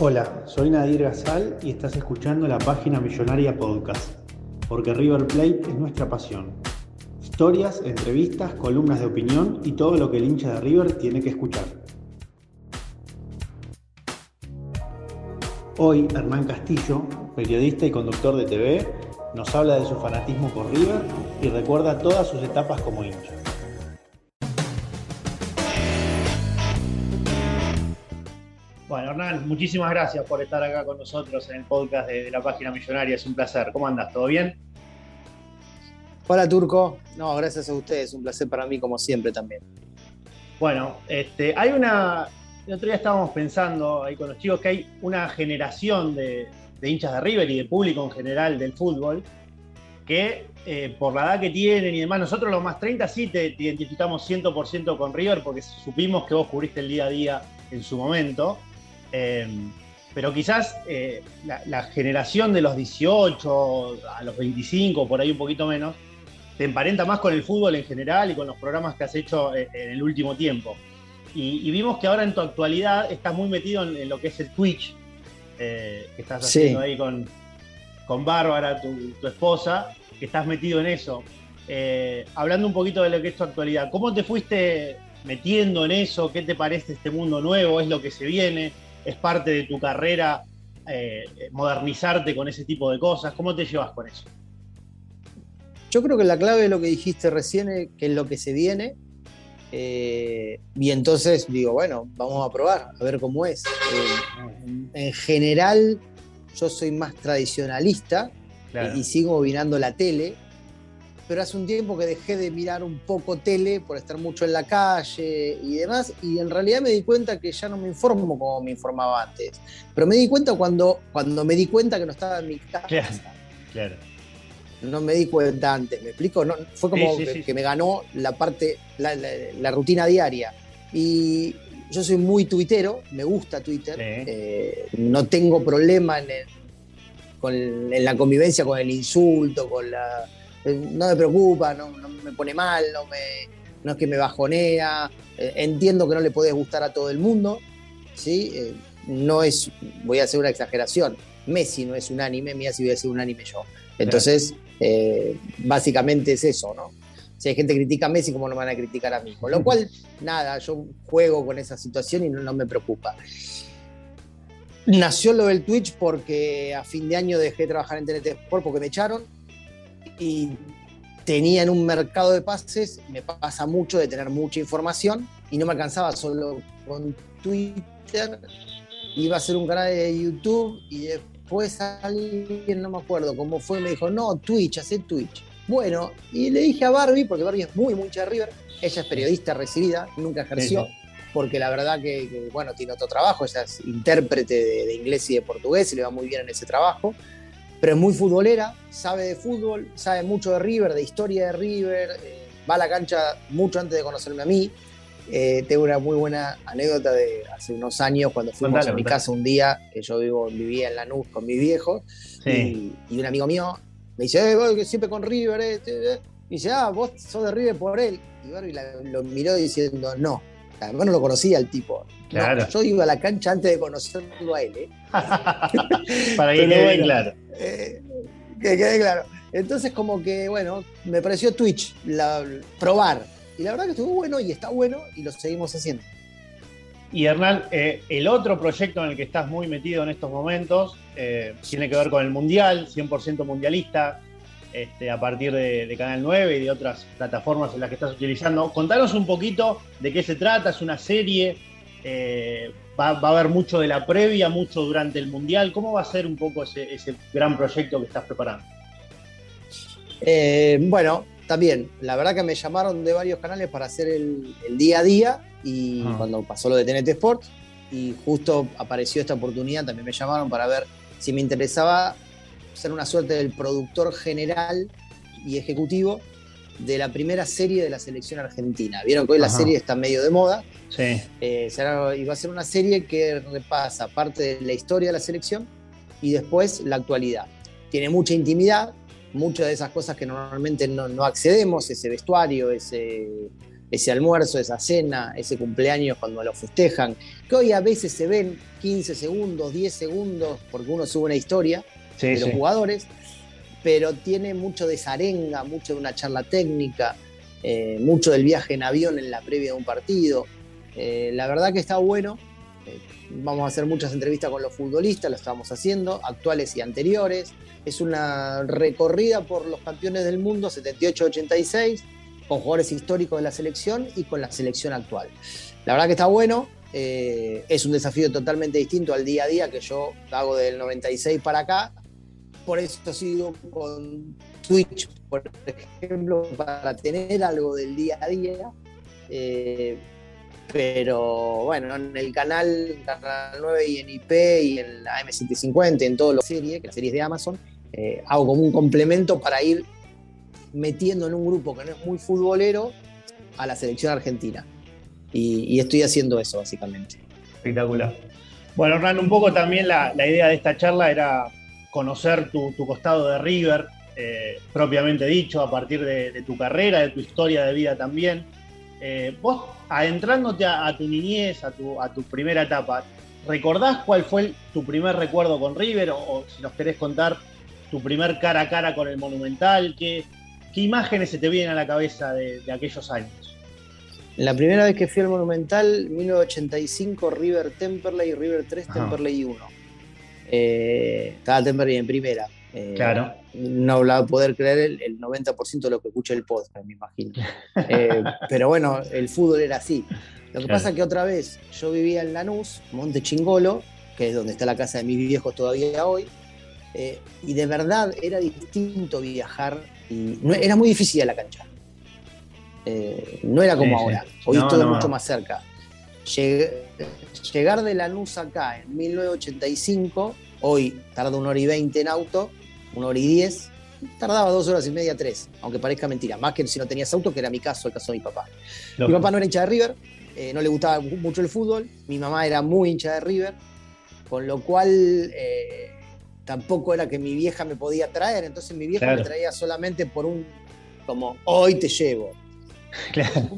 Hola, soy Nadir Gazal y estás escuchando la página Millonaria Podcast, porque River Plate es nuestra pasión. Historias, entrevistas, columnas de opinión y todo lo que el hincha de River tiene que escuchar. Hoy Hernán Castillo, periodista y conductor de TV, nos habla de su fanatismo por River y recuerda todas sus etapas como hincha. Bueno, Hernán, muchísimas gracias por estar acá con nosotros en el podcast de, la página Millonaria. Es un placer. ¿Cómo andas? ¿Todo bien? Hola, Turco. No, gracias a ustedes. Un placer para mí, como siempre, también. Bueno, este, hay una. El otro día estábamos pensando ahí con los chicos que hay una generación de, hinchas de River y de público en general del fútbol que eh, por la edad que tienen y demás, nosotros los más 30 sí te, te identificamos 100% con River porque supimos que vos cubriste el día a día en su momento. Em, pero quizás eh, la, generación de los 18 a los 25, por ahí un poquito menos, te emparenta más con el fútbol en general y con los programas que has hecho eh, en, el último tiempo. Y, vimos que ahora en tu actualidad estás muy metido en, lo que es el Twitch, eh, que estás haciendo ahí con, con Bárbara, tu, tu, esposa, que estás metido en eso. hablando un poquito de lo que es tu actualidad, ¿cómo te fuiste metiendo en eso? ¿Qué te parece este mundo nuevo? ¿Es lo que se viene? Es parte de tu carrera eh, modernizarte con ese tipo de cosas? ¿Cómo te llevas con eso? Yo creo que la clave de lo que dijiste recién, es que es lo que se viene. Eh, y entonces digo, bueno, vamos a probar, a ver cómo es. Eh, en general, yo soy más tradicionalista y sigo mirando la tele pero hace un tiempo que dejé de mirar un poco tele por estar mucho en la calle y demás, y en realidad me di cuenta que ya no me informo como me informaba antes. Pero me di cuenta cuando, cuando me di cuenta que no estaba en mi casa. Claro. No me di cuenta antes, ¿me explico? No, fue como que, me ganó la parte, la, rutina diaria. Y yo soy muy tuitero, me gusta Twitter, eh, no tengo problema en, con, en la convivencia con el insulto, con la no me preocupa, no, me pone mal, no, me, no es que me bajonea, eh, entiendo que no le puede gustar a todo el mundo, ¿sí? Eh, no es, voy a hacer una exageración, Messi no es un anime, mira si voy a ser un anime yo. Entonces, básicamente es eso, ¿no? Si hay gente que critica a Messi, ¿cómo no van a criticar a mí? Con lo cual, nada, yo juego con esa situación y no, me preocupa. Nació lo del Twitch porque a fin de año dejé de trabajar en TNT Sport porque me echaron y tenía en un mercado de pases, me pasa mucho de tener mucha información y no me alcanzaba solo con Twitter, iba a hacer un canal de YouTube y después alguien, no me acuerdo cómo fue, me dijo, no, Twitch, hace Twitch. Bueno, y le dije a Barbie, porque Barbie es muy, de River, ella es periodista recibida, nunca ejerció, porque la verdad que, bueno, tiene otro trabajo, ella es intérprete de inglés y de portugués y le va muy bien en ese trabajo pero es muy futbolera, sabe de fútbol, sabe mucho de River, de historia de River, eh, va a la cancha mucho antes de conocerme a mí. Eh, tengo una muy buena anécdota de hace unos años cuando fuimos a mi casa un día, que yo vivo, vivía en Lanús con mi viejo, y, un amigo mío me dice, eh, siempre con River, eh, y dice, ah, vos sos de River por él. Y Barbie lo miró diciendo, no, además no lo conocía el tipo. Claro. yo iba a la cancha antes de conocerlo a él. ¿eh? Para que quede claro. Eh, que quede claro. Entonces, como que, bueno, me pareció Twitch, la, probar. Y la verdad que estuvo bueno y está bueno y lo seguimos haciendo. Y Hernán, eh, el otro proyecto en el que estás muy metido en estos momentos eh, tiene que ver con el Mundial, 100% mundialista, este, a partir de, Canal 9 y de otras plataformas en las que estás utilizando. Contanos un poquito de qué se trata, es una serie, eh, va, a haber mucho de la previa, mucho durante el Mundial. ¿Cómo va a ser un poco ese, gran proyecto que estás preparando? bueno, también, la verdad que me llamaron de varios canales para hacer el, día a día y cuando pasó lo de TNT Sport y justo apareció esta oportunidad, también me llamaron para ver si me interesaba ser una suerte del productor general y ejecutivo de la primera serie de la selección argentina. Vieron que hoy la serie está medio de moda. Sí. Eh, a ser una serie que repasa parte de la historia de la selección y después la actualidad. Tiene mucha intimidad, muchas de esas cosas que normalmente no, accedemos, ese vestuario, ese, ese almuerzo, esa cena, ese cumpleaños cuando lo festejan, que hoy a veces se ven 15 segundos, 10 segundos, porque uno sube una historia de los jugadores, pero tiene mucho de esa arenga, mucho de una charla técnica, eh, mucho del viaje en avión en la previa de un partido. Eh, la verdad que está bueno. Eh, vamos a hacer muchas entrevistas con los futbolistas, lo estamos haciendo, actuales y anteriores. Es una recorrida por los campeones del mundo 78-86, con jugadores históricos de la selección y con la selección actual. La verdad que está bueno, eh, es un desafío totalmente distinto al día a día que yo hago del 96 para acá. Por eso sigo con Twitch, por ejemplo, para tener algo del día a día. Eh, pero bueno, en el canal, canal 9 y en IP y en la M750, en todas las series, las series de Amazon, eh, hago como un complemento para ir metiendo en un grupo que no es muy futbolero a la selección argentina. Y, estoy haciendo eso, básicamente. Espectacular. Bueno, Hernán, un poco también la, idea de esta charla era conocer tu, costado de River, eh, propiamente dicho, a partir de, tu carrera, de tu historia de vida también. Eh, vos, adentrándote a, tu niñez, a tu, a tu primera etapa, ¿recordás cuál fue tu primer recuerdo con River? O, si nos querés contar tu primer cara a cara con el Monumental, ¿qué, qué imágenes se te vienen a la cabeza de, aquellos años? La primera vez que fui al Monumental, 1985, River Temperley, River 3, Temperley 1. Eh, estaba Temperley en primera. Eh, claro. No a poder creer el, 90% de lo que escucha el podcast, me imagino. Eh, pero bueno, el fútbol era así. Lo que pasa es que otra vez yo vivía en Lanús, Monte Chingolo, que es donde está la casa de mis viejos todavía hoy, eh, y de verdad era distinto viajar, y era muy difícil a la cancha. no era como ahora, hoy todo es mucho más cerca. Llegar de Lanús acá en 1985, hoy tarda una hora y veinte en auto, una hora y diez, tardaba dos horas y media, tres, aunque parezca mentira, más que si no tenías auto, que era mi caso, el caso de mi papá. Mi papá no era hincha de River, eh, no le gustaba mucho el fútbol, mi mamá era muy hincha de River, con lo cual eh, tampoco era que mi vieja me podía traer, entonces mi vieja me traía solamente por un, como, hoy te llevo. Claro.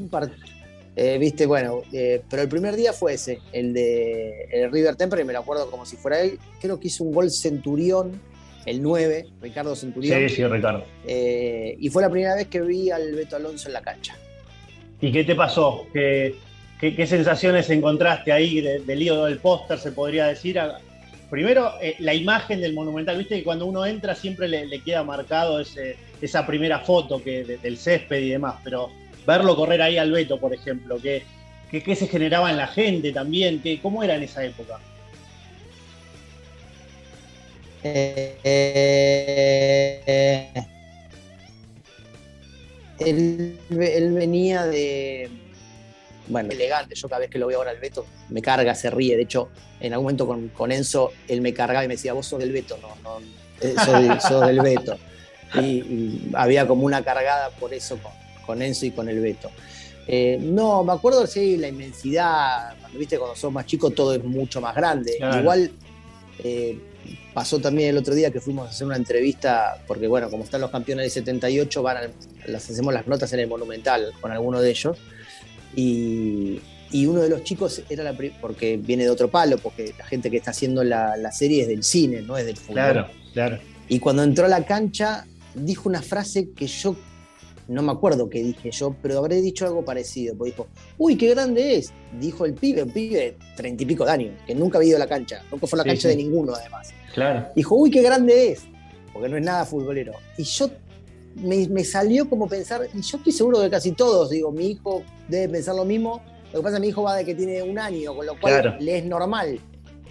Eh, viste, bueno, pero el primer día fue ese, el de el River Temple, y me lo acuerdo como si fuera él. Creo que hizo un gol Centurión el 9, Ricardo Centurión. Sí, sí, Ricardo. Eh, y fue la primera vez que vi al Beto Alonso en la cancha. ¿Y qué te pasó? ¿Qué, qué, sensaciones encontraste ahí del lío del póster, se podría decir? Primero, eh, la imagen del Monumental, viste que cuando uno entra siempre le, queda marcado ese, esa primera foto que, del césped y demás, pero verlo correr ahí al Beto, por ejemplo, ¿qué, qué, se generaba en la gente también? ¿Qué, ¿Cómo era en esa época? Eh, él, venía de. Bueno, elegante. Yo cada vez que lo veo ahora al Beto, me carga, se ríe. De hecho, en algún momento con, Enzo, él me cargaba y me decía, vos sos del Beto. No, no, eh, sos, del Beto. Y, había como una cargada por eso con, Enzo y con el Beto. Eh, no, me acuerdo, sí, la inmensidad. Cuando viste, cuando sos más chico, todo es mucho más grande. Igual. Pasó también el otro día que fuimos a hacer una entrevista, porque bueno, como están los campeones del 78, van las hacemos las notas en el Monumental con alguno de ellos. Y, uno de los chicos era la porque viene de otro palo, porque la gente que está haciendo la, serie es del cine, no es del fútbol. Claro, claro. Y cuando entró a la cancha, dijo una frase que yo no me acuerdo qué dije yo, pero habré dicho algo parecido. Porque dijo, uy, qué grande es. Dijo el pibe, un pibe de treinta y pico de años, que nunca ha ido a la cancha, nunca fue a la cancha de ninguno además. Claro. Dijo, uy, qué grande es, porque no es nada futbolero. Y yo me, salió como pensar, y yo estoy seguro de casi todos, digo, mi hijo debe pensar lo mismo. Lo que pasa es que mi hijo va de que tiene un año, con lo cual le es normal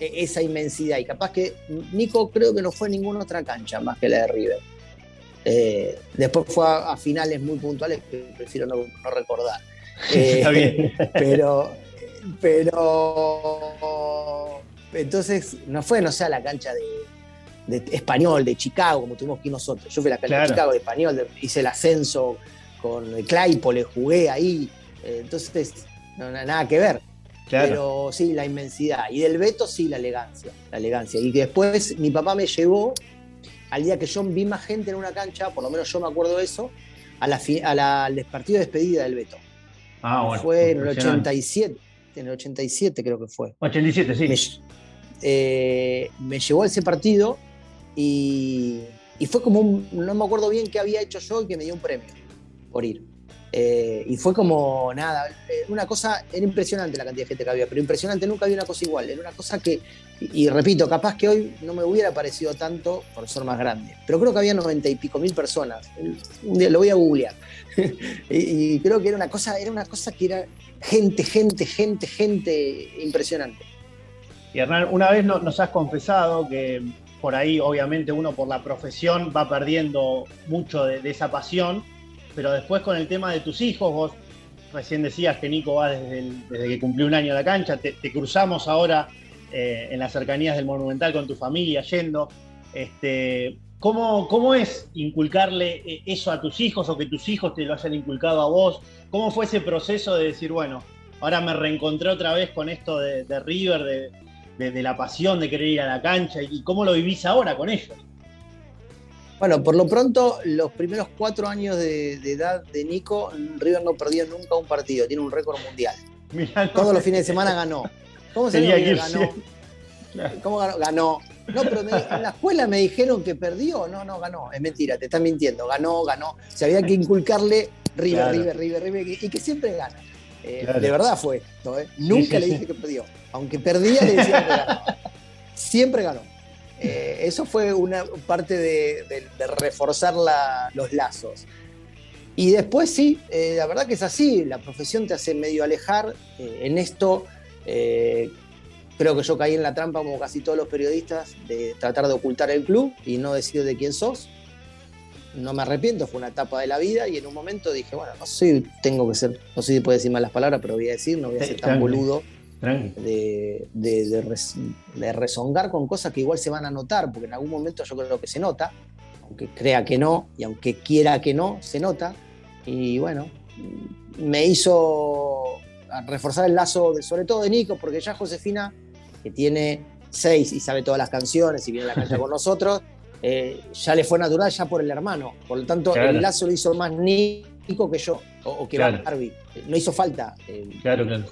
esa inmensidad. Y capaz que Nico creo que no fue en ninguna otra cancha más que la de River. Eh, después fue a, finales muy puntuales que prefiero no, recordar. Eh, pero, pero entonces no fue, no sé, a la cancha de, español, de Chicago, como tuvimos aquí nosotros. Yo fui a la cancha de Chicago de español, hice el ascenso con el Claypole, jugué ahí. Eh, entonces, no, nada que ver. Pero sí, la inmensidad. Y del Beto, sí, la elegancia. La elegancia. Y después mi papá me llevó, al día que yo vi más gente en una cancha, por lo menos yo me acuerdo de eso, a la, al partido de despedida del Beto. Ah, bueno. Fue en el 87. En el 87 creo que fue. 87, sí. Me, eh, me llevó a ese partido y, y fue como un, no me acuerdo bien qué había hecho yo y que me dio un premio por ir. Eh, y fue como nada, eh, una cosa, era impresionante la cantidad de gente que había, pero impresionante, nunca había una cosa igual, era una cosa que, y, repito, capaz que hoy no me hubiera parecido tanto por ser más grande, pero creo que había noventa y pico mil personas, un día lo voy a googlear, y, creo que era una cosa, era una cosa que era gente, gente, gente, gente impresionante. Y Hernán, una vez nos has confesado que por ahí obviamente uno por la profesión va perdiendo mucho de esa pasión, pero después con el tema de tus hijos, vos recién decías que Nico va desde, que cumplió un año a la cancha, te, cruzamos ahora eh, en las cercanías del Monumental con tu familia yendo. Este, ¿cómo, ¿Cómo es inculcarle eh, eso a tus hijos o que tus hijos te lo hayan inculcado a vos? ¿Cómo fue ese proceso de decir, bueno, ahora me reencontré otra vez con esto de, River, de, la pasión de querer ir a la cancha y cómo lo vivís ahora con ellos? Bueno, por lo pronto, los primeros cuatro años de, edad de Nico, River no perdió nunca un partido, tiene un récord mundial. Todos los fines de semana ganó. ¿Cómo se llama ganó? ¿Cómo ganó? Ganó. No, pero en la escuela me dijeron que perdió. No, no, ganó. Es mentira, te están mintiendo. Ganó, ganó. Se había que inculcarle River, River, River, River, y que siempre gana. Eh, de verdad fue esto. ¿eh? Nunca le dije que perdió. Aunque perdía, le decía que ganó. Siempre ganó. Eh, eso fue una parte de, reforzar los lazos. Y después sí, eh, la verdad que es así, la profesión te hace medio alejar. Eh, en esto creo que yo caí en la trampa como casi todos los periodistas de tratar de ocultar el club y no decir de quién sos. No me arrepiento, fue una etapa de la vida y en un momento dije, bueno, no sé, tengo que ser, no sé si puedo decir malas palabras, pero voy a decir, no voy a ser tan boludo de, de, rezongar con cosas que igual se van a notar, porque en algún momento yo creo que se nota, aunque crea que no y aunque quiera que no, se nota. Y bueno, me hizo reforzar el lazo, de, sobre todo de Nico, porque ya Josefina, que tiene seis y sabe todas las canciones y viene a la cancha con nosotros, eh, ya le fue natural ya por el hermano. Por lo tanto, el lazo lo hizo más Nico que yo, o, que Barbie. No hizo falta. Eh, claro, claro.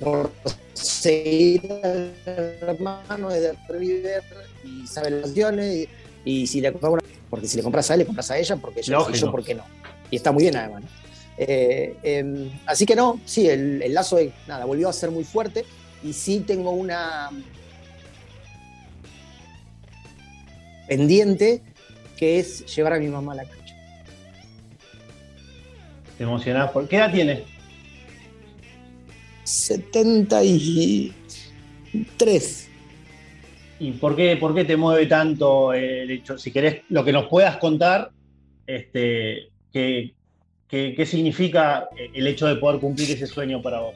por seguir al hermano de River y sabe las canciones y, si le compras porque si le compras a él, le compras a ella, porque yo, y yo ¿por qué no? Y está muy bien además. Eh, em, así que no, sí, el, el lazo nada, volvió a ser muy fuerte y sí tengo una pendiente que es llevar a mi mamá a la cancha. ¿Te emocionás? ¿Por qué edad tiene? 73. ¿Y por qué, por qué te mueve tanto el hecho? Si querés, lo que nos puedas contar, este, ¿qué, qué, significa el hecho de poder cumplir ese sueño para vos?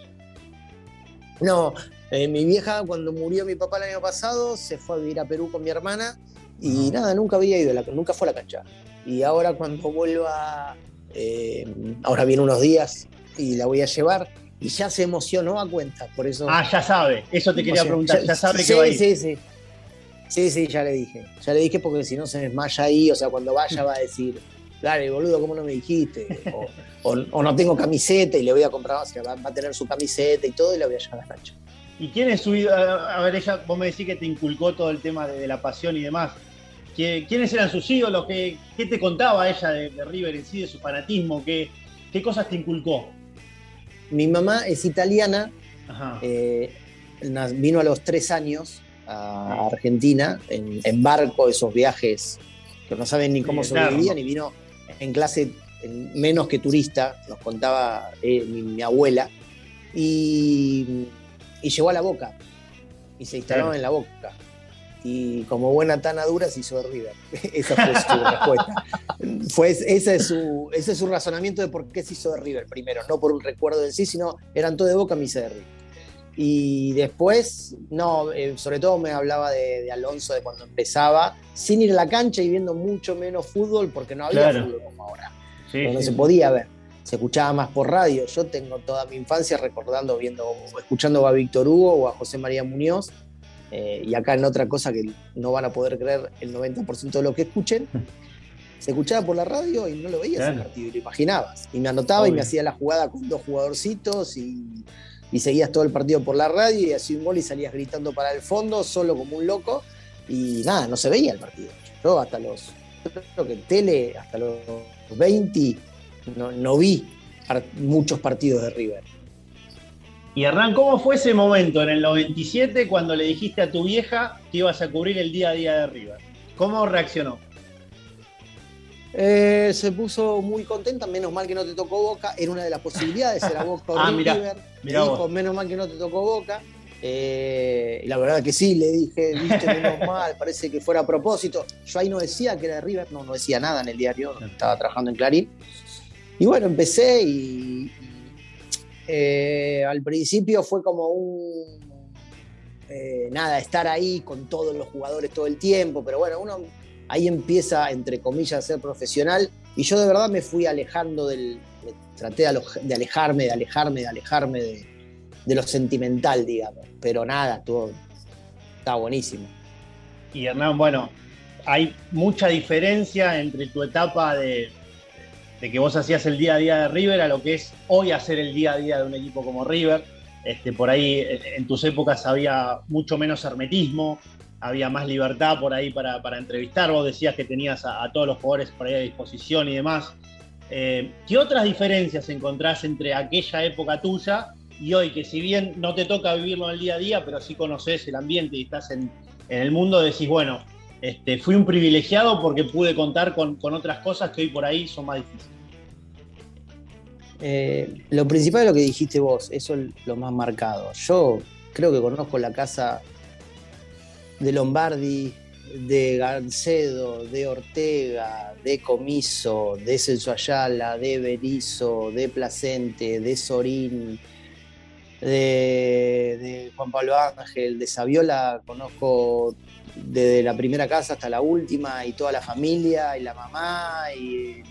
No, eh, mi vieja cuando murió mi papá el año pasado se fue a vivir a Perú con mi hermana y nada, nunca había ido, nunca fue a la cancha. Y ahora cuando vuelva, eh, ahora viene unos días y la voy a llevar y ya se emocionó a cuenta, por eso... Ah, ya sabe, eso te quería preguntar, ya, sabe que va a ir. Sí, sí, sí, sí, ya le dije, ya le dije porque si no se desmaya ahí, o sea, cuando vaya va a decir, dale, boludo, ¿cómo no me dijiste? O, no tengo camiseta y le voy a comprar, o sea, va, a tener su camiseta y todo y le voy a llevar a la cancha. ¿Y quién es su A ver, ella, vos me decís que te inculcó todo el tema de, la pasión y demás. quiénes eran sus ídolos, qué, qué te contaba ella de, River en sí, de su fanatismo, qué, qué cosas te inculcó. Mi mamá es italiana, eh, vino a los tres años a Argentina en, barco, esos viajes que no saben ni cómo sobrevivían, y vino en clase menos que turista, nos contaba eh, mi, abuela, y, llegó a la boca, y se instaló en la boca y como buena tana dura se hizo de River. Esa fue su respuesta. Fue, ese, es su, ese es su razonamiento de por qué se hizo de River primero, no por un recuerdo en sí, sino eran todo de boca, me hice de River. Y después, no, eh, sobre todo me hablaba de, Alonso de cuando empezaba, sin ir a la cancha y viendo mucho menos fútbol, porque no había fútbol como ahora. no se podía ver, se escuchaba más por radio. Yo tengo toda mi infancia recordando, viendo, escuchando a Víctor Hugo o a José María Muñoz, eh, y acá en otra cosa que no van a poder creer el 90% de lo que escuchen, se escuchaba por la radio y no lo veías en el partido, y lo imaginabas. Y me anotaba y me hacía la jugada con dos jugadorcitos y, seguías todo el partido por la radio y hacía un gol y salías gritando para el fondo, solo como un loco, y nada, no se veía el partido. Yo hasta los, creo que tele, hasta los 20, no, no vi muchos partidos de River. Y Hernán, ¿cómo fue ese momento en el 97 cuando le dijiste a tu vieja que ibas a cubrir el día a día de River? ¿Cómo reaccionó? Eh, se puso muy contenta, menos mal que no te tocó Boca, era una de las posibilidades, era Boca o ah, River. menos mal que no te tocó Boca. Eh, y la verdad que sí, le dije, viste, menos mal, parece que fuera a propósito. Yo ahí no decía que era de River, no, no decía nada en el diario, estaba trabajando en Clarín. Y bueno, empecé y, eh, al principio fue como un. Eh, nada, estar ahí con todos los jugadores todo el tiempo, pero bueno, uno ahí empieza, entre comillas, a ser profesional. Y yo de verdad me fui alejando del. Traté de alejarme, de alejarme, de alejarme de, lo sentimental, digamos. Pero nada, todo estaba buenísimo. Y Hernán, bueno, hay mucha diferencia entre tu etapa de, de que vos hacías el día a día de River a lo que es hoy hacer el día a día de un equipo como River. Este, por ahí eh, en tus épocas había mucho menos hermetismo, había más libertad por ahí para, entrevistar. Vos decías que tenías a, todos los jugadores por ahí a disposición y demás. Eh, ¿Qué otras diferencias encontrás entre aquella época tuya y hoy, que si bien no te toca vivirlo en el día a día, pero sí conoces el ambiente y estás en, el mundo, decís, bueno, este, fui un privilegiado porque pude contar con, otras cosas que hoy por ahí son más difíciles? Eh, lo principal es lo que dijiste vos, eso es lo más marcado. Yo creo que conozco la casa de Lombardi, de Gancedo, de Ortega, de Comiso, de Celso Ayala, de Berizo, de Placente, de Sorín, de, Juan Pablo Ángel, de Saviola, conozco desde la primera casa hasta la última y toda la familia y la mamá y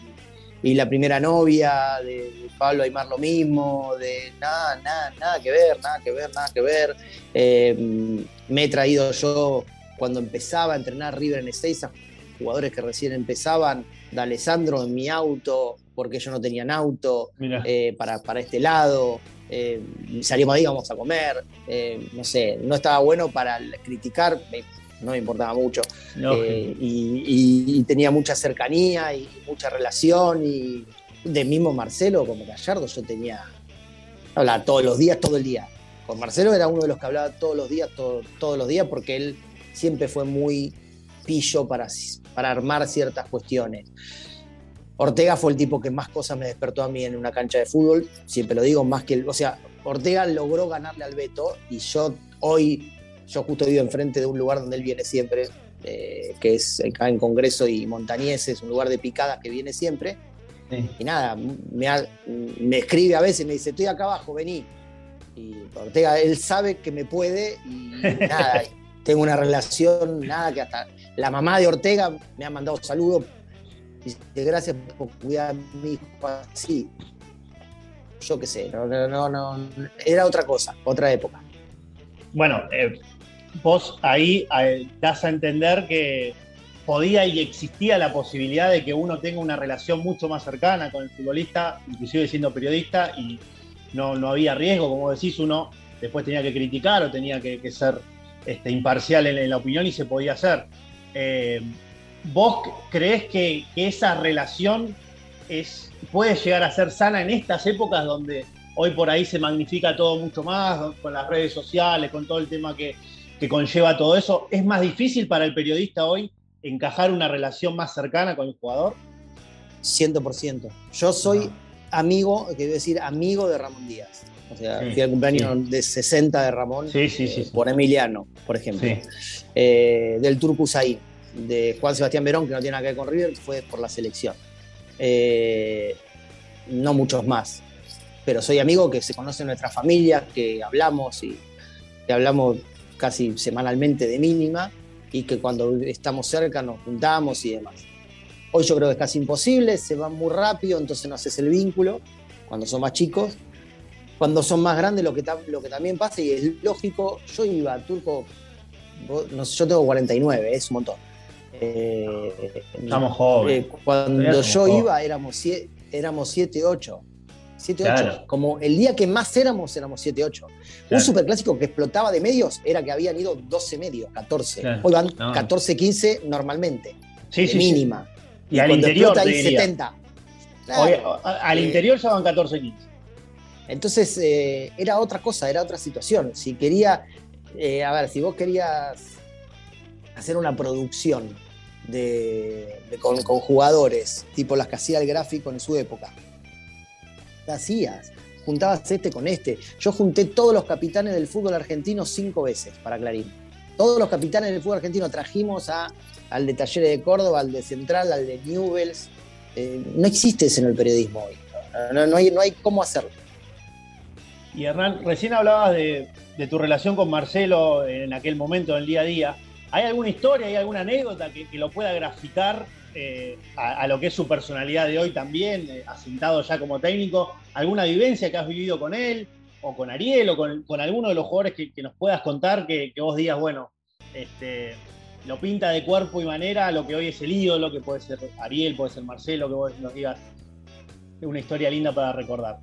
y la primera novia de Pablo Aymar lo mismo, de nada, nada, nada que ver, nada que ver, nada que ver. Eh, me he traído yo cuando empezaba a entrenar River en Ezeiza, jugadores que recién empezaban, de Alessandro en mi auto, porque yo no tenía auto, eh, para, para, este lado. Eh, salimos ahí, vamos a comer. Eh, no sé, no estaba bueno para criticar, no me importaba mucho. Eh, y, tenía mucha cercanía y mucha relación. Y de mismo Marcelo como Gallardo, yo tenía. Hablaba todos los días, todo el día. Con Marcelo era uno de los que hablaba todos los días, todos los días, porque él siempre fue muy pillo para, para armar ciertas cuestiones. Ortega fue el tipo que más cosas me despertó a mí en una cancha de fútbol, siempre lo digo, más que el, o sea, Ortega logró ganarle al Beto y yo hoy yo justo vivo enfrente de un lugar donde él viene siempre, eh, que es acá en Congreso y Montañés, es un lugar de picadas que viene siempre. Y nada, me, escribe a veces, me dice, estoy acá abajo, vení. Y Ortega, él sabe que me puede y nada, tengo una relación, nada, que hasta la mamá de Ortega me ha mandado saludos. Dice, gracias por cuidar a mi hijo así. Yo qué sé, no, no, no, era otra cosa, otra época. Bueno, eh, vos ahí eh, das a entender que podía y existía la posibilidad de que uno tenga una relación mucho más cercana con el futbolista, inclusive siendo periodista, y no, no había riesgo, como decís, uno después tenía que criticar o tenía que, ser este, imparcial en, la opinión y se podía hacer. Eh, ¿vos crees que, esa relación es, puede llegar a ser sana en estas épocas donde hoy por ahí se magnifica todo mucho más, con las redes sociales, con todo el tema que, que conlleva todo eso? ¿Es más difícil para el periodista hoy encajar una relación más cercana con el jugador? 100%. Yo soy amigo, que decir amigo de Ramón Díaz. O sea, fui al cumpleaños de 60 de Ramón eh, por Emiliano, por ejemplo. Eh, del Turcusay, de Juan Sebastián Verón, que no tiene nada que ver con River, fue por la selección. Eh, no muchos más. Pero soy amigo que se conoce en nuestra familia, que hablamos y que hablamos casi semanalmente de mínima y que cuando estamos cerca nos juntamos y demás. Hoy yo creo que es casi imposible, se va muy rápido, entonces no haces el vínculo cuando son más chicos. Cuando son más grandes, lo que, lo que también pasa, y es lógico, yo iba a Turco, yo tengo 49, es un montón. Eh, Estamos jóvenes. Eh, cuando yo iba éramos 7, éramos 7, 8. 7, 8. Como el día que más éramos, éramos 7, 8. Un superclásico que explotaba de medios era que habían ido 12 medios, 14. Hoy van 14, 15 normalmente. Sí, sí, mínima. Y, al interior. Ahí 70. al interior ya van 14, 15. Entonces eh, era otra cosa, era otra situación. Si quería, eh, a ver, si vos querías hacer una producción de, con, jugadores, tipo las que hacía el gráfico en su época, hacías. Juntabas este con este. Yo junté todos los capitanes del fútbol argentino cinco veces para Clarín. Todos los capitanes del fútbol argentino trajimos a al de Talleres de Córdoba, al de Central, al de Newells. Eh, no existe eso en el periodismo hoy. No, hay, no hay cómo hacerlo. Y Hernán, recién hablabas de, tu relación con Marcelo en aquel momento, en el día a día. ¿Hay alguna historia, hay alguna anécdota que, lo pueda graficar eh, a, lo que es su personalidad de hoy también, eh, asentado ya como técnico? ¿Alguna vivencia que has vivido con él, o con Ariel, o con, alguno de los jugadores que, nos puedas contar que, vos digas, bueno, este, lo pinta de cuerpo y manera lo que hoy es el ídolo, que puede ser Ariel, puede ser Marcelo, que vos nos digas una historia linda para recordar.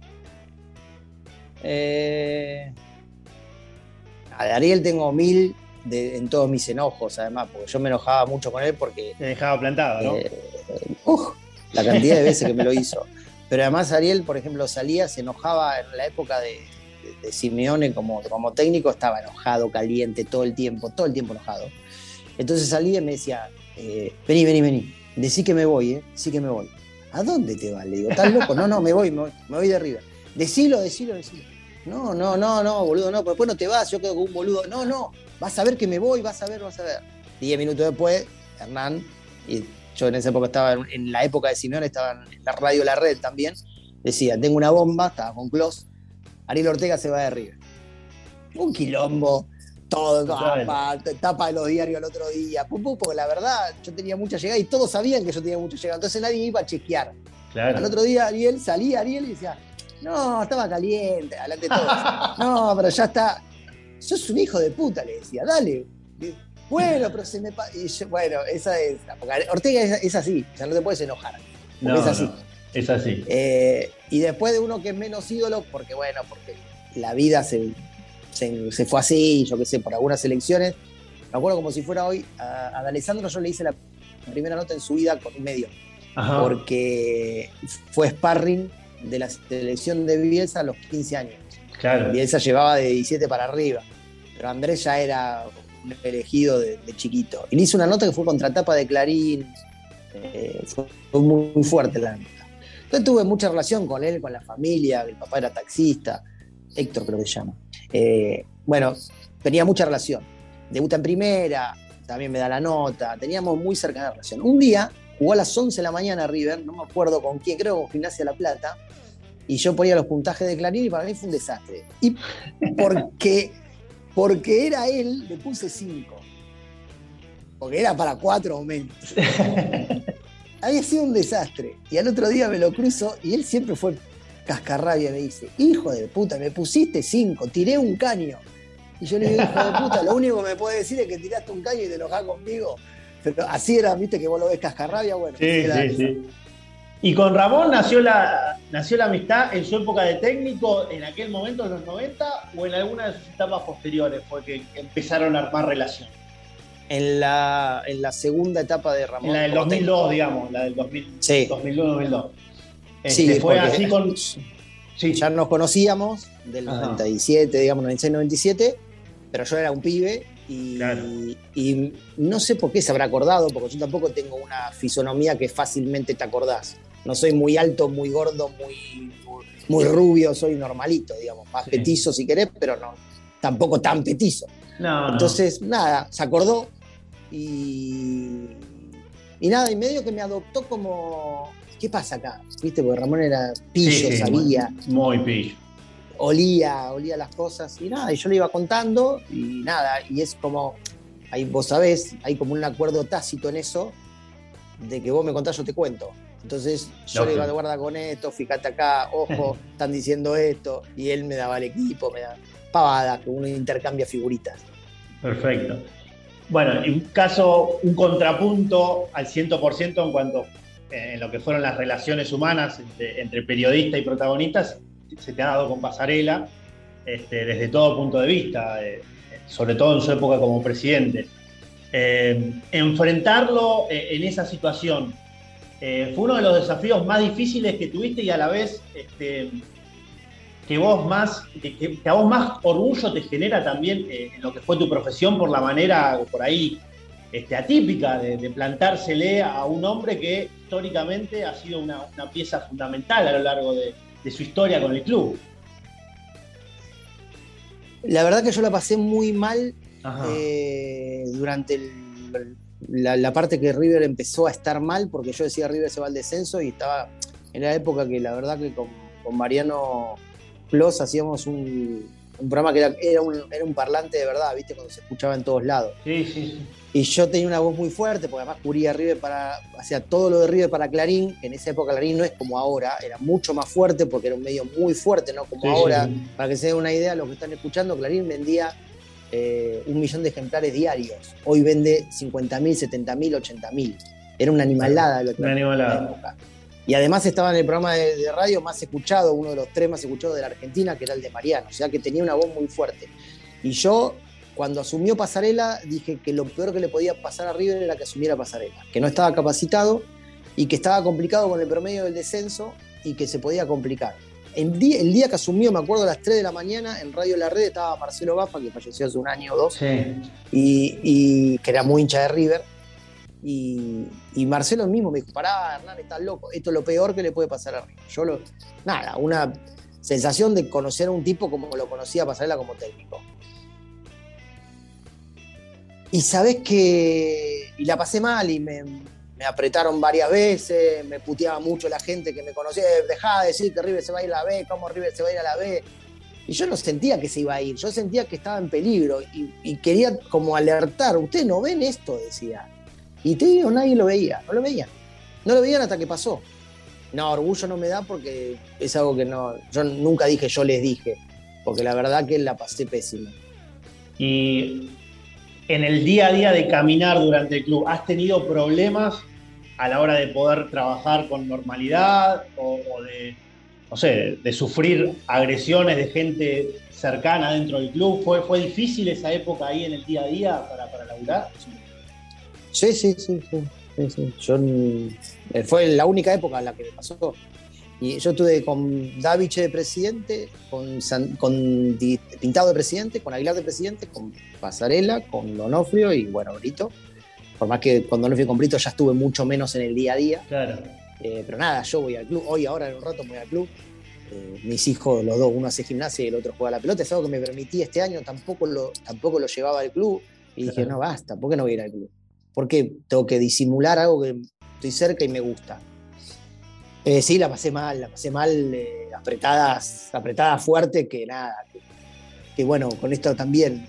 Eh, a Ariel tengo mil en todos mis enojos, además, porque yo me enojaba mucho con él porque. Te dejaba plantado, ¿no? Eh, la cantidad de veces que me lo hizo. Pero además Ariel, por ejemplo, salía, se enojaba en la época de, Simeone como, como técnico, estaba enojado, caliente, todo el tiempo, todo el tiempo enojado. Entonces salía y me decía, eh, vení, vení, vení, decí que me voy, ¿eh? Sí que me voy. ¿A dónde te vas? Le digo, ¿estás loco? No, no, me voy, me voy, de arriba. Decilo, decilo, decilo. No, no, no, no, boludo, no, después no te vas, yo quedo con un boludo. No, no, vas a ver que me voy, vas a ver, vas a ver. Diez minutos después, Hernán, y yo en esa época estaba, en la época de Simeone, estaba en la radio La Red también, decía, tengo una bomba, estaba con Clos, Ariel Ortega se va de arriba. Un quilombo, todo, tapa, tapa de los diarios al otro día, porque la verdad yo tenía mucha llegada y todos sabían que yo tenía mucha llegada, entonces nadie iba a chequear. Al otro día Ariel salía Ariel y decía, no, estaba caliente, adelante todos. no, pero ya está. Sos un hijo de puta, le decía, dale. Bueno, pero se me y Bueno, esa es. Ortega es, así, o sea, no te puedes enojar. No, es así. es así. Eh, y después de uno que es menos ídolo, porque bueno, porque la vida se, se, fue así, yo qué sé, por algunas elecciones. Me acuerdo como si fuera hoy, a, Alessandro yo le hice la primera nota en su vida con un medio, porque fue sparring de la selección de Bielsa a los 15 años. Claro. Bielsa llevaba de 17 para arriba, pero Andrés ya era un elegido de, chiquito. Y le hice una nota que fue contratapa de Clarín, eh, fue muy, fuerte la nota. Entonces tuve mucha relación con él, con la familia, el papá era taxista, Héctor creo que se llama. Eh, bueno, tenía mucha relación. Debuta en primera, también me da la nota, teníamos muy cercana relación. Un día jugó a las 11 de la mañana River, no me acuerdo con quién, creo con Gimnasia La Plata, y yo ponía los puntajes de Clarín y para mí fue un desastre. Y porque, porque era él, le puse 5. Porque era para cuatro aumentos. Había sido un desastre. Y al otro día me lo cruzo y él siempre fue cascarrabia me dice, hijo de puta, me pusiste cinco, tiré un caño. Y yo le digo, hijo de puta, lo único que me puede decir es que tiraste un caño y te enojás conmigo. Pero así era, viste, que vos lo ves cascarrabia, bueno. Sí, sí, sí. Y con Ramón nació la, nació la amistad en su época de técnico, en aquel momento, en los 90, o en alguna de sus etapas posteriores, fue que empezaron a armar relación. En la, en la segunda etapa de Ramón. En la del 2002, digamos, la del 2000, sí. 2001-2002. sí, este, fue así con. Sí. Ya nos conocíamos del 97, digamos, 96-97, pero yo era un pibe y, y, no sé por qué se habrá acordado, porque yo tampoco tengo una fisonomía que fácilmente te acordás. No soy muy alto, muy gordo, muy, muy rubio, soy normalito, digamos, más petizo si querés, pero no, tampoco tan petizo. Entonces, nada, se acordó y, y nada, y medio que me adoptó como, ¿qué pasa acá? ¿Viste? Porque Ramón era pillo, sabía. Muy, pillo. Olía, olía las cosas y nada, y yo le iba contando y nada, y es como, ahí vos sabés, hay como un acuerdo tácito en eso, de que vos me contás, yo te cuento. Entonces yo le iba de guarda con esto, fíjate acá, ojo, están diciendo esto, y él me daba el equipo, me daba pavada, que uno intercambia figuritas. Perfecto. Bueno, en un caso, un contrapunto al 100% en cuanto eh, en lo que fueron las relaciones humanas entre, periodista y protagonistas, se te ha dado con Pasarela este, desde todo punto de vista, eh, sobre todo en su época como presidente. Eh, enfrentarlo en esa situación fue uno de los desafíos más difíciles que tuviste y a la vez este, que vos más, que, a vos más orgullo te genera también eh, en lo que fue tu profesión por la manera por ahí este, atípica de, plantársele a un hombre que históricamente ha sido una, pieza fundamental a lo largo de, su historia con el club. La verdad que yo la pasé muy mal eh, durante la, parte que River empezó a estar mal, porque yo decía River se va al descenso y estaba en la época que la verdad que con Mariano Plus hacíamos un, programa que era, un, parlante de verdad, ¿viste? Cuando se escuchaba en todos lados. Sí, sí, Y yo tenía una voz muy fuerte, porque además cubría River para, hacía todo lo de River para Clarín, en esa época Clarín no es como ahora, era mucho más fuerte porque era un medio muy fuerte, ¿no? Como ahora, para que se den una idea, los que están escuchando, Clarín vendía eh, un millón de ejemplares diarios. Hoy vende 50.000, 70.000, 80.000. Era una animalada lo que Una animalada. Y además estaba en el programa de, radio más escuchado, uno de los tres más escuchados de la Argentina, que era el de Mariano, o sea que tenía una voz muy fuerte. Y yo, cuando asumió Pasarela, dije que lo peor que le podía pasar a River era que asumiera Pasarela, que no estaba capacitado y que estaba complicado con el promedio del descenso y que se podía complicar. El día, el día que asumió, me acuerdo a las 3 de la mañana, en Radio La Red estaba Marcelo Bafa, que falleció hace un año o dos, y, y que era muy hincha de River y, Marcelo mismo me dijo, pará, Hernán, estás loco. Esto es lo peor que le puede pasar a River. Yo lo, nada, una sensación de conocer a un tipo como lo conocía Pasarela como técnico. Y sabes que, y la pasé mal y me, apretaron varias veces, me puteaba mucho la gente que me conocía, dejaba de decir que River se va a ir a la B, cómo River se va a ir a la B. Y yo no sentía que se iba a ir, yo sentía que estaba en peligro y, y quería como alertar, ustedes no ven esto, decía y te digo, nadie lo veía, no lo veían. No lo veían hasta que pasó. No, orgullo no me da porque es algo que no. Yo nunca dije, yo les dije. Porque la verdad que la pasé pésima. Y en el día a día de caminar durante el club, ¿has tenido problemas a la hora de poder trabajar con normalidad o, de, no sé, de sufrir agresiones de gente cercana dentro del club? ¿Fue, fue difícil esa época ahí en el día a día para, para laburar? Sí, sí, sí, sí. Eh, fue la única época en la que me pasó. Y yo estuve con Daviche de presidente, con, con Pintado de presidente, con Aguilar de presidente, con Pasarela, con Donofrio y bueno, Brito. Por más que cuando Donofrio con Brito ya estuve mucho menos en el día a día. Claro. Eh, pero nada, yo voy al club. Hoy, ahora en un rato voy al club. Eh, mis hijos, los dos, uno hace gimnasia y el otro juega la pelota. Es algo que me permití este año, tampoco lo, tampoco lo llevaba al club. Y dije, no, basta, ¿por qué no voy a ir al club? porque tengo que disimular algo que estoy cerca y me gusta. Eh, sí, la pasé mal, la pasé mal, eh, apretadas, apretadas fuerte, que nada, que, bueno, con esto también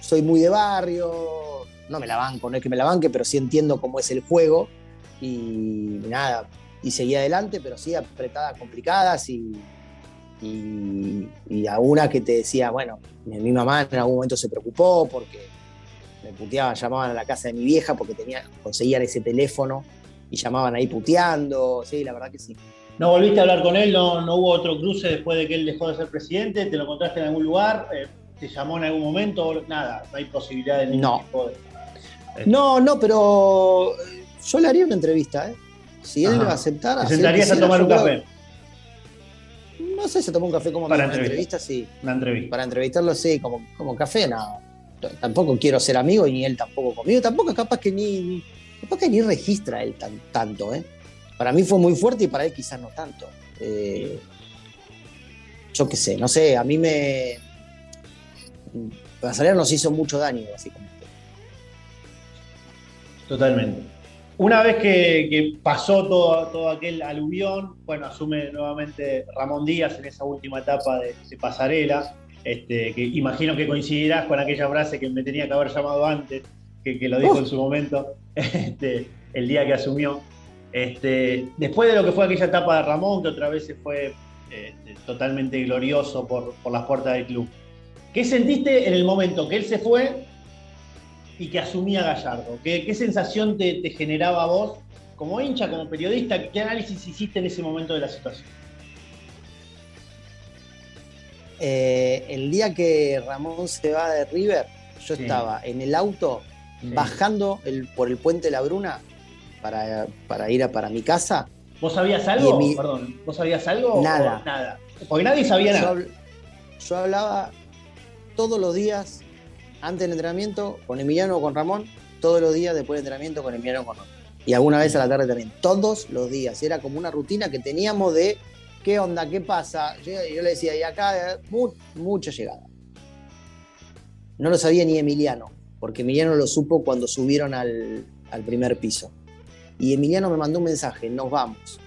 soy muy de barrio, no me la banco, no es que me la banque, pero sí entiendo cómo es el juego y nada, y seguí adelante, pero sí apretadas, complicadas y, y, y a una que te decía, bueno, mi mamá en algún momento se preocupó porque me puteaban, llamaban a la casa de mi vieja porque tenía, conseguían ese teléfono y llamaban ahí puteando, sí, la verdad que sí. ¿No volviste a hablar con él? ¿No, no hubo otro cruce después de que él dejó de ser presidente? ¿Te lo encontraste en algún lugar? Eh, ¿Te llamó en algún momento? Nada, no hay posibilidad de ningún no. tipo de... No, no, pero yo le haría una entrevista, ¿eh? Si él aceptara. ¿Te sentarías a tomar un café? No sé si tomó un café como para una entrevista, sí. Una entrevista. Para entrevistarlo, sí, como, como café, no. Tampoco quiero ser amigo y ni él tampoco conmigo. Tampoco es capaz que ni. Capaz que ni registra él tanto, ¿eh? Para mí fue muy fuerte y para él quizás no tanto. Eh, yo qué sé, no sé, a mí me. Pasarela nos hizo mucho daño, básicamente. Totalmente. Una vez que, pasó todo, todo, aquel aluvión, bueno, asume nuevamente Ramón Díaz en esa última etapa de, pasarela, este, que imagino que coincidirás con aquella frase que me tenía que haber llamado antes, que, lo dijo en su momento, este, el día que asumió. Este, después de lo que fue aquella etapa de Ramón, que otra vez se fue este, totalmente glorioso por, por las puertas del club, ¿qué sentiste en el momento que él se fue y que asumía Gallardo? ¿Qué, sensación te, generaba a vos como hincha, como periodista? ¿Qué análisis hiciste en ese momento de la situación? Eh, el día que Ramón se va de River, yo estaba en el auto bajando por el puente La Bruna para, ir a, para mi casa. ¿Vos sabías algo? Perdón, ¿vos sabías algo? Nada. nada. Porque nadie sabía nada. yo hablaba todos los días antes del entrenamiento con Emiliano o con Ramón, todos los días después del entrenamiento con Emiliano o con Ramón. Y alguna vez a la tarde también, todos los días. Era como una rutina que teníamos de qué onda, qué pasa. Yo, le decía, y acá, mucha llegada. No lo sabía ni Emiliano, porque Emiliano lo supo cuando subieron al, primer piso. Y Emiliano me mandó un mensaje, nos vamos.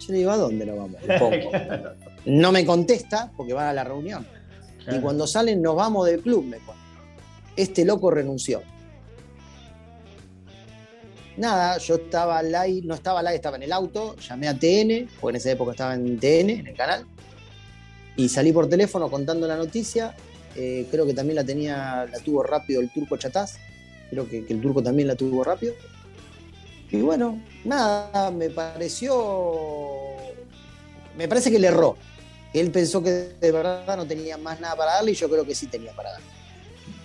Yo le digo, ¿a dónde nos vamos? No me contesta porque van a la reunión. Y cuando salen, nos vamos del club, me cuenta este loco renunció. Nada, yo estaba live, no estaba live, estaba en el auto, llamé a TN, porque en esa época estaba en TN, en el canal, y salí por teléfono contando la noticia. Eh, creo que también la tenía, la tuvo rápido el turco Chatás, creo que, el turco también la tuvo rápido. Y bueno, nada, me pareció. Me parece que le erró. Él pensó que de verdad no tenía más nada para darle y yo creo que sí tenía para darle.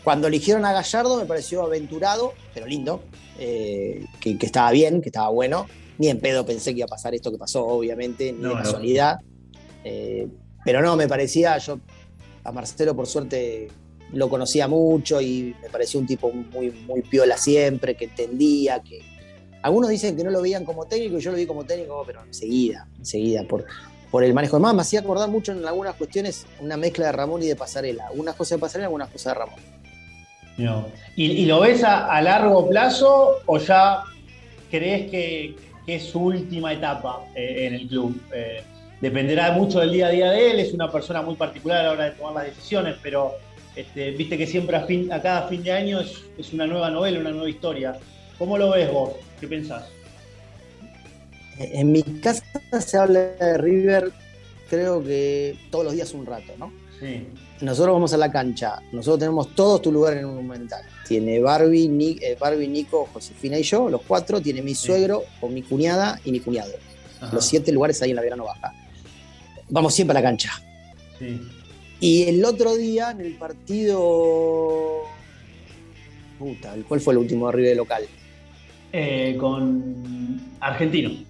Cuando eligieron a Gallardo me pareció aventurado, pero lindo, eh, que, estaba bien, que estaba bueno. Ni en pedo pensé que iba a pasar esto que pasó, obviamente, ni de casualidad. Eh, pero no, me parecía, yo a Marcelo por suerte lo conocía mucho y me pareció un tipo muy, muy piola siempre, que entendía, que... Algunos dicen que no lo veían como técnico y yo lo vi como técnico, pero enseguida, enseguida, por, por el manejo de más. Me hacía acordar mucho en algunas cuestiones una mezcla de Ramón y de Pasarela. Algunas cosas de Pasarela, algunas cosas de Ramón. ¿Y, lo ves a, largo plazo o ya crees que, es su última etapa eh, en el club? Eh, dependerá mucho del día a día de él, es una persona muy particular a la hora de tomar las decisiones, pero este, viste que siempre a, fin, a, cada fin de año es, una nueva novela, una nueva historia. ¿Cómo lo ves vos? ¿Qué pensás? En mi casa se habla de River, creo que todos los días un rato, ¿no? Sí nosotros vamos a la cancha, nosotros tenemos todos tu lugar en un monumental. Tiene Barbie, eh, Barbie, Nico, Josefina y yo, los cuatro. Tiene mi suegro, o mi cuñada y mi cuñado. Los siete lugares ahí en la Verano Baja. Vamos siempre a la cancha. Y el otro día, en el partido. Puta, ¿cuál fue el último arriba de local? Eh, con Argentinos.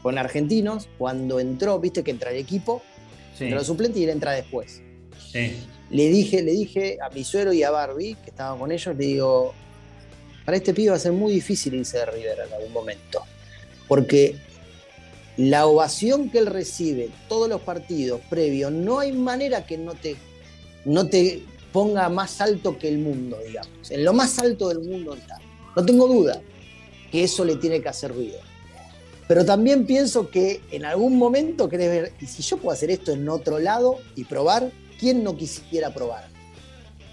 Con Argentinos, cuando entró, viste que entra el equipo, entra el suplente y él entra después. Le dije, le dije a y a Barbie, que estaban con ellos, le digo, para este pibe va a ser muy difícil irse de River en algún momento. Porque la ovación que él recibe todos los partidos previos, no hay manera que no te, no te ponga más alto que el mundo, digamos. En lo más alto del mundo está. No tengo duda que eso le tiene que hacer ruido. Pero también pienso que en algún momento querés ver, y si yo puedo hacer esto en otro lado y probar, ¿quién no quisiera probar?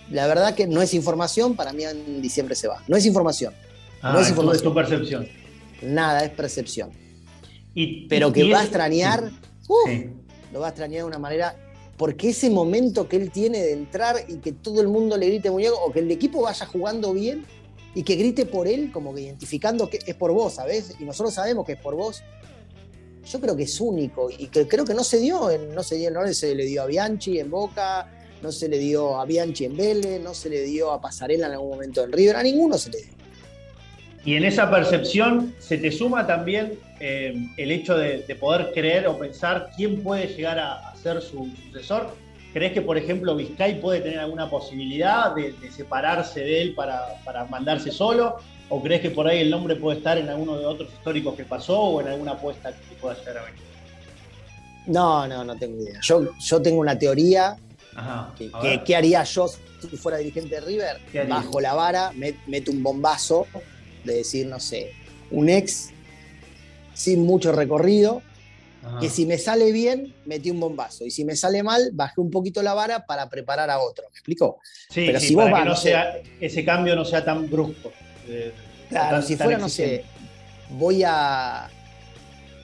La verdad que no es información, para mí en diciembre se va. No es información. no es información. Es tu percepción. Nada, es percepción. Y, Pero que va a extrañar, uh, lo va a extrañar de una manera, porque ese momento que él tiene de entrar y que todo el mundo le grite muñeco, o que el equipo vaya jugando bien y que grite por él, como que identificando que es por vos, ¿sabes? Y nosotros sabemos que es por vos, yo creo que es único y que creo que no se dio, en, no se dio, no se le dio a Bianchi en Boca, no se le dio a Bianchi en Vélez, no se le dio a Pasarela en algún momento en River, a ninguno se le dio. Y en esa percepción se te suma también eh, el hecho de, poder creer o pensar quién puede llegar a, ser su sucesor. ¿Crees que, por ejemplo, Vizcay puede tener alguna posibilidad de, separarse de él para, mandarse solo? ¿O crees que por ahí el nombre puede estar en alguno de otros históricos que pasó o en alguna apuesta que pueda llegar a venir? No, no, no tengo idea. Yo, yo tengo una teoría. ¿Qué haría yo si fuera dirigente de River? Bajo la vara, meto un bombazo de decir, no sé, un ex sin mucho recorrido, que si me sale bien, metí un bombazo. Y si me sale mal, bajé un poquito la vara para preparar a otro. ¿Me explico? Sí, Pero si vos que no sea, ese cambio no sea tan brusco. Claro, si fuera, no sé, voy a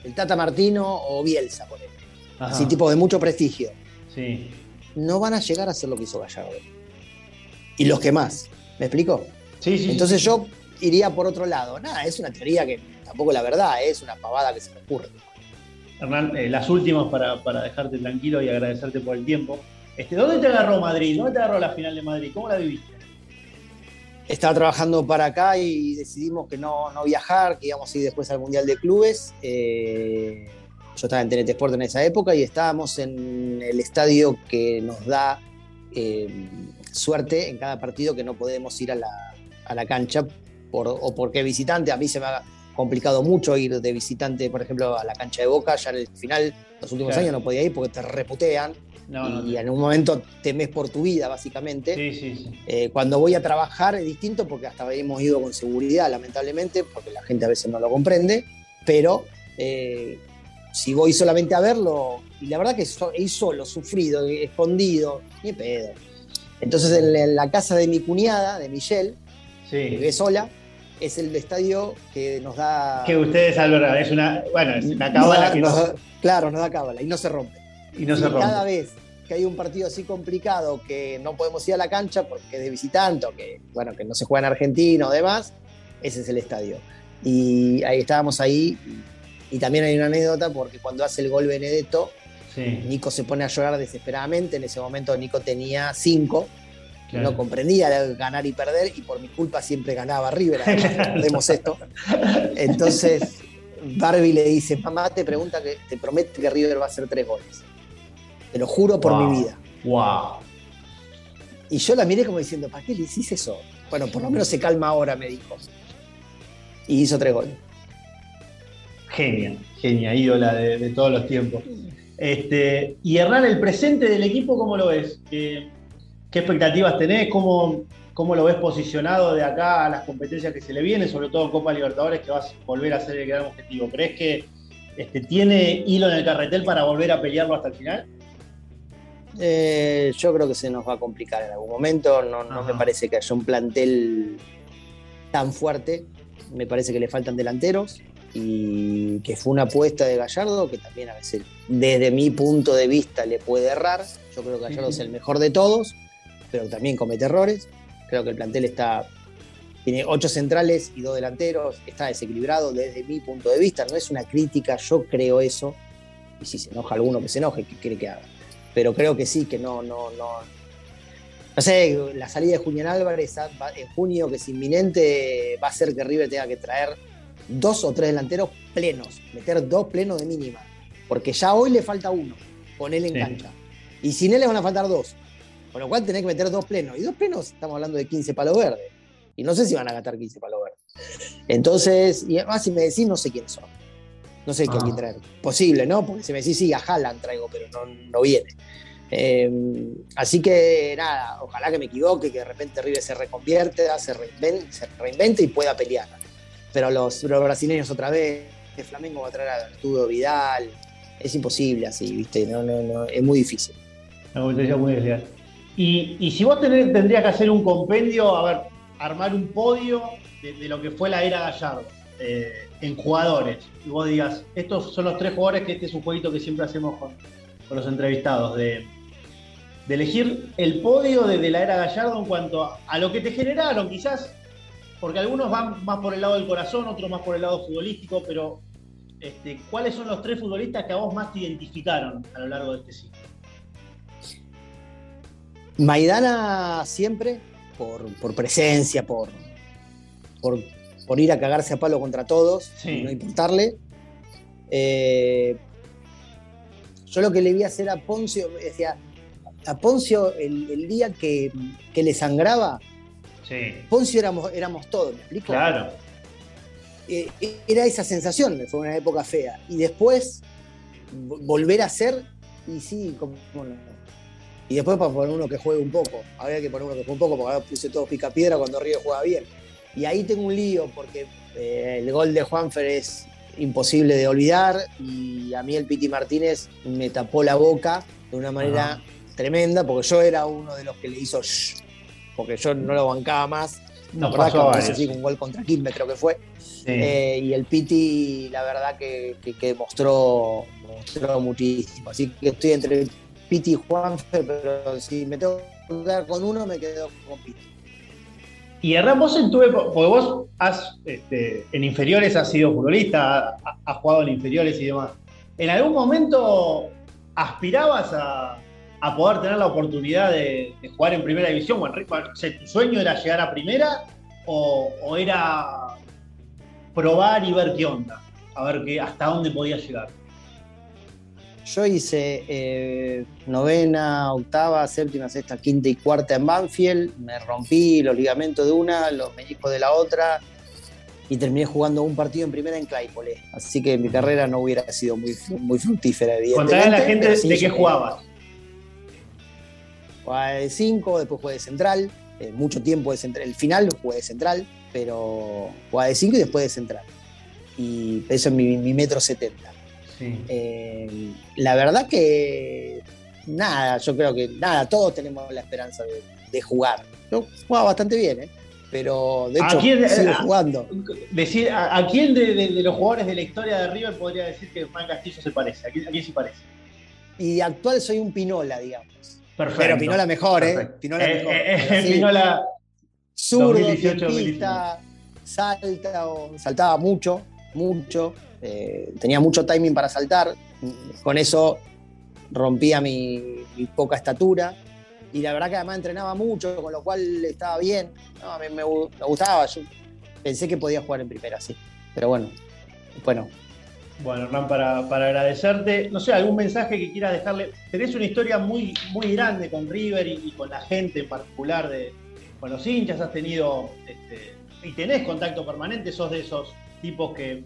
el Tata Martino o Bielsa, por ejemplo. Así tipo de mucho prestigio. Sí. No van a llegar a hacer lo que hizo Gallardo. Y los que más. ¿Me explico? Sí, sí. Entonces yo iría por otro lado. Nada, es una teoría que tampoco la verdad, es una pavada que se me ocurre. Hernán, eh, las últimas para, dejarte tranquilo y agradecerte por el tiempo. Este, ¿Dónde te agarró Madrid? ¿Dónde te agarró la final de Madrid? ¿Cómo la viviste? Estaba trabajando para acá y decidimos que no, no viajar, que íbamos a ir después al Mundial de Clubes. Eh, yo estaba en TNT Sport en esa época y estábamos en el estadio que nos da eh, suerte en cada partido que no podemos ir a la, a la cancha o porque visitante. A mí se me ha complicado mucho ir de visitante, por ejemplo, a la cancha de Boca. Ya en el final, los últimos años no podía ir porque te reputean. Y, en un momento temes por tu vida, básicamente. Eh, cuando voy a trabajar es distinto porque hasta hemos ido con seguridad, lamentablemente, porque la gente a veces no lo comprende. Pero eh, si voy solamente a verlo, y la verdad que he solo, sufrido, escondido, ni pedo. Entonces en la casa de mi cuñada, de Michelle, que vive sola, es el estadio que nos da. Que ustedes albergan, es una. Bueno, es una cábala que. claro, nos da cábala y no se rompe. Y no se rompe. Cada vez que hay un partido así complicado que no podemos ir a la cancha porque es de visitante o que, bueno, que no se juega en Argentina o demás, ese es el estadio. Y ahí estábamos ahí. Y también hay una anécdota porque cuando hace el gol Benedetto, Nico se pone a llorar desesperadamente. En ese momento Nico tenía cinco no comprendía ganar y perder y por mi culpa siempre ganaba River, vemos esto. Entonces Barbie le dice, mamá te pregunta que te promete que River va a hacer tres goles. Te lo juro por mi vida. Wow. Y yo la miré como diciendo, ¿para qué le hiciste eso? Bueno, por lo menos se calma ahora, me dijo. Y hizo tres goles. Genia, genia, ídola de, todos los tiempos. Este, y Hernán, el presente del equipo, ¿cómo lo ves? ¿Qué expectativas tenés? ¿Cómo, ¿Cómo lo ves posicionado de acá a las competencias que se le vienen, sobre todo en Copa Libertadores, que vas a volver a ser el gran objetivo? ¿Crees que este, tiene hilo en el carretel para volver a pelearlo hasta el final? Eh, yo creo que se nos va a complicar en algún momento. No, no me parece que haya un plantel tan fuerte. Me parece que le faltan delanteros y que fue una apuesta de Gallardo que también a veces, desde mi punto de vista, le puede errar. Yo creo que Gallardo es el mejor de todos pero también comete errores. Creo que el plantel está tiene ocho centrales y dos delanteros, está desequilibrado desde mi punto de vista, no es una crítica, yo creo eso, y si se enoja alguno que se enoje, que cree que haga. Pero creo que sí, que no, no, no. No sé, la salida de Julián Álvarez en junio, que es inminente, va a hacer que River tenga que traer dos o tres delanteros plenos, meter dos plenos de mínima, porque ya hoy le falta uno, con él en cancha. Y sin él le van a faltar dos. Con lo cual tenés que meter dos plenos. Y dos plenos estamos hablando de 15 palos verdes. Y no sé si van a gastar 15 palos verdes. Entonces, y además si me decís, no sé quiénes son. No sé quién ah. traer. Posible, ¿no? Porque si me decís, sí, a Haaland traigo, pero no, viene. Em, así que nada, ojalá que me equivoque, que de repente River se reconvierte, se reinvente, se reinvente y pueda pelear. Pero los, brasileños otra vez, el Flamengo va a traer a Arturo Vidal, es imposible así, ¿viste? No, no, no, es muy difícil. La competencia muy desleal. Y, si vos tendrías que hacer un compendio, a ver, armar un podio de, lo que fue la era Gallardo eh, en jugadores, y vos digas, estos son los tres jugadores que este es un jueguito que siempre hacemos con, los entrevistados, de, elegir el podio de, la era Gallardo en cuanto a, lo que te generaron, quizás, porque algunos van más por el lado del corazón, otros más por el lado futbolístico, pero este, ¿cuáles son los tres futbolistas que a vos más te identificaron a lo largo de este ciclo? Maidana siempre, por, presencia, por, por por ir a cagarse a palo contra todos, y no importarle. Eh, yo lo que le vi hacer a Poncio, decía, a Poncio el, día que, le sangraba, Poncio éramos, éramos todos, ¿me explico? Claro. Eh, era esa sensación, fue una época fea. Y después volver a ser, y sí, como, Y después para poner uno que juegue un poco. Había que poner uno que juegue un poco porque ahora puse todo pica piedra cuando Río juega bien. Y ahí tengo un lío porque eh, el gol de Juanfer es imposible de olvidar y a mí el Piti Martínez me tapó la boca de una manera tremenda porque yo era uno de los que le hizo porque yo no lo bancaba más. No, pasó así, un gol contra Quilmes creo que fue. Eh, y el Piti, la verdad que, que, mostró, mostró muchísimo. Así que estoy entre Piti y Juanfer, pero si me tengo que quedar con uno, me quedo con Piti. Y Hernán, vos en tu porque vos has, este, en inferiores has sido futbolista, has, jugado en inferiores y demás. ¿En algún momento aspirabas a, poder tener la oportunidad de, jugar en primera división? ¿Tu sueño era llegar a primera o, o, era probar y ver qué onda? A ver qué, hasta dónde podías llegar. Yo hice eh, novena, octava, séptima, sexta, quinta y cuarta en Banfield. Me rompí los ligamentos de una, los meniscos de la otra y terminé jugando un partido en primera en Claypole. Así que mi carrera no hubiera sido muy, muy fructífera, evidentemente. Contale a la gente de qué jugabas. Jugaba de 5, después jugué de central. Eh, mucho tiempo de central. El final jugué de central, pero jugaba de 5 y después de central. Y eso es mi, mi metro 70. Eh, la verdad que nada, yo creo que nada, todos tenemos la esperanza de, jugar. Yo jugaba bastante bien, ¿eh? pero de hecho sigo jugando. Decir, ¿A, quién de, los jugadores de la historia de River podría decir que Juan Castillo se parece? ¿A quién, se parece? Y actual soy un Pinola, digamos. Perfecto. Pero Pinola mejor, ¿eh? Pinola eh, mejor. Eh, Pinola. Zurdo, salta o saltaba mucho, mucho. Eh, tenía mucho timing para saltar, con eso rompía mi, poca estatura y la verdad que además entrenaba mucho, con lo cual estaba bien, a mí me, gustaba, yo pensé que podía jugar en primera, sí, pero bueno, bueno. Bueno, Hernán, para, agradecerte, no sé, algún mensaje que quieras dejarle. Tenés una historia muy, muy grande con River y, con la gente en particular, de, con los hinchas, has tenido este, y tenés contacto permanente, sos de esos tipos que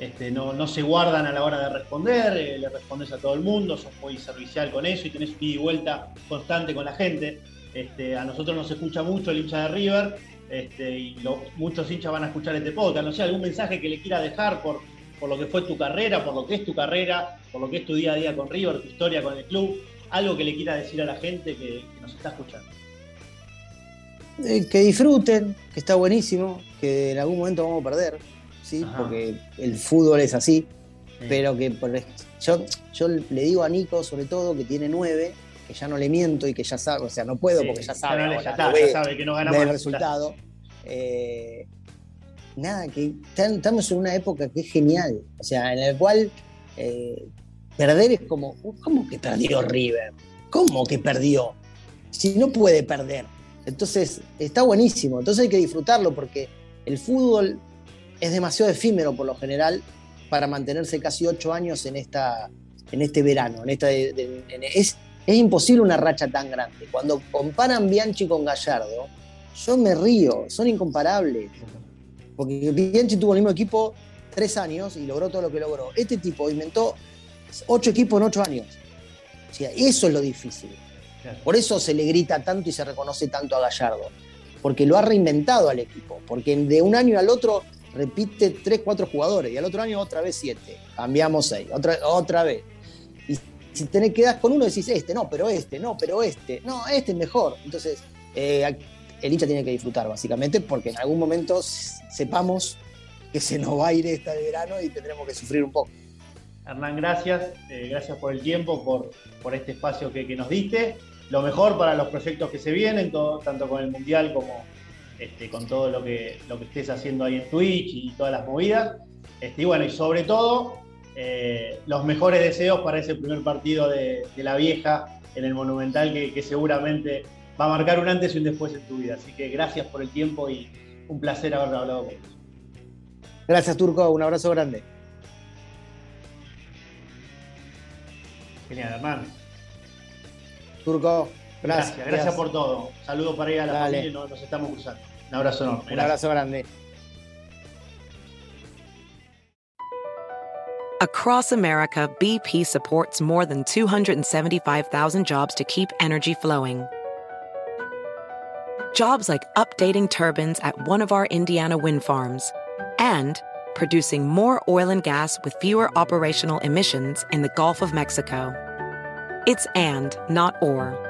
este, no, se guardan a la hora de responder, eh, le respondes a todo el mundo, sos muy servicial con eso y tenés ida y vuelta constante con la gente. Este, a nosotros nos escucha mucho el hincha de River este, y muchos hinchas van a escuchar este podcast. No sé, algún mensaje que le quiera dejar por, por lo que fue tu carrera, por lo que es tu carrera, por lo que es tu día a día con River, tu historia con el club, algo que le quiera decir a la gente que, nos está escuchando. Eh, que disfruten, que está buenísimo, que en algún momento vamos a perder, porque el fútbol es así, pero que yo, yo le digo a Nico sobre todo que tiene nueve, que ya no le miento y que ya sabe, o sea, no puedo porque ya sabe, ya, sabe que no ganamos el resultado. Eh, nada, que estamos en una época que es genial, o sea, en la cual eh, perder es como, ¿cómo que perdió River? ¿Cómo que perdió? Si no puede perder. Entonces, está buenísimo, entonces hay que disfrutarlo porque el fútbol es demasiado efímero por lo general para mantenerse casi ocho años en, esta, en este verano. En esta, es, es imposible una racha tan grande. Cuando comparan Bianchi con Gallardo, yo me río, son incomparables. Porque Bianchi tuvo el mismo equipo tres años y logró todo lo que logró. Este tipo inventó ocho equipos en ocho años. O sea, eso es lo difícil. Por eso se le grita tanto y se reconoce tanto a Gallardo. Porque lo ha reinventado al equipo. Porque de un año al otro repite 3, 4 jugadores y al otro año otra vez 7, cambiamos 6, otra, otra vez. Y si tenés quedas con uno decís este, no, pero este, no, pero este, no, este es mejor. Entonces, eh, el hincha tiene que disfrutar básicamente porque en algún momento sepamos que se nos va a ir esta de verano y tendremos que sufrir un poco. Hernán, gracias, eh, gracias por el tiempo, por, por este espacio que, que, nos diste. Lo mejor para los proyectos que se vienen, tanto con el Mundial como, este, con todo lo que, lo que estés haciendo ahí en Twitch y todas las movidas. Este, y bueno, y sobre todo, eh, los mejores deseos para ese primer partido de, la vieja en el Monumental, que, seguramente va a marcar un antes y un después en tu vida. Así que gracias por el tiempo y un placer haber hablado con vos. Gracias, Turco. Un abrazo grande. Genial, hermano. Turco, gracias. Gracias, gracias por todo. Saludos para ir a la Dale. familia y nos, nos estamos cruzando. Un abrazo enorme. Un abrazo grande. Across America, BP supports more than 275,000 jobs to keep energy flowing. Jobs like updating turbines at one of our Indiana wind farms and producing more oil and gas with fewer operational emissions in the Gulf of Mexico. It's and, not or.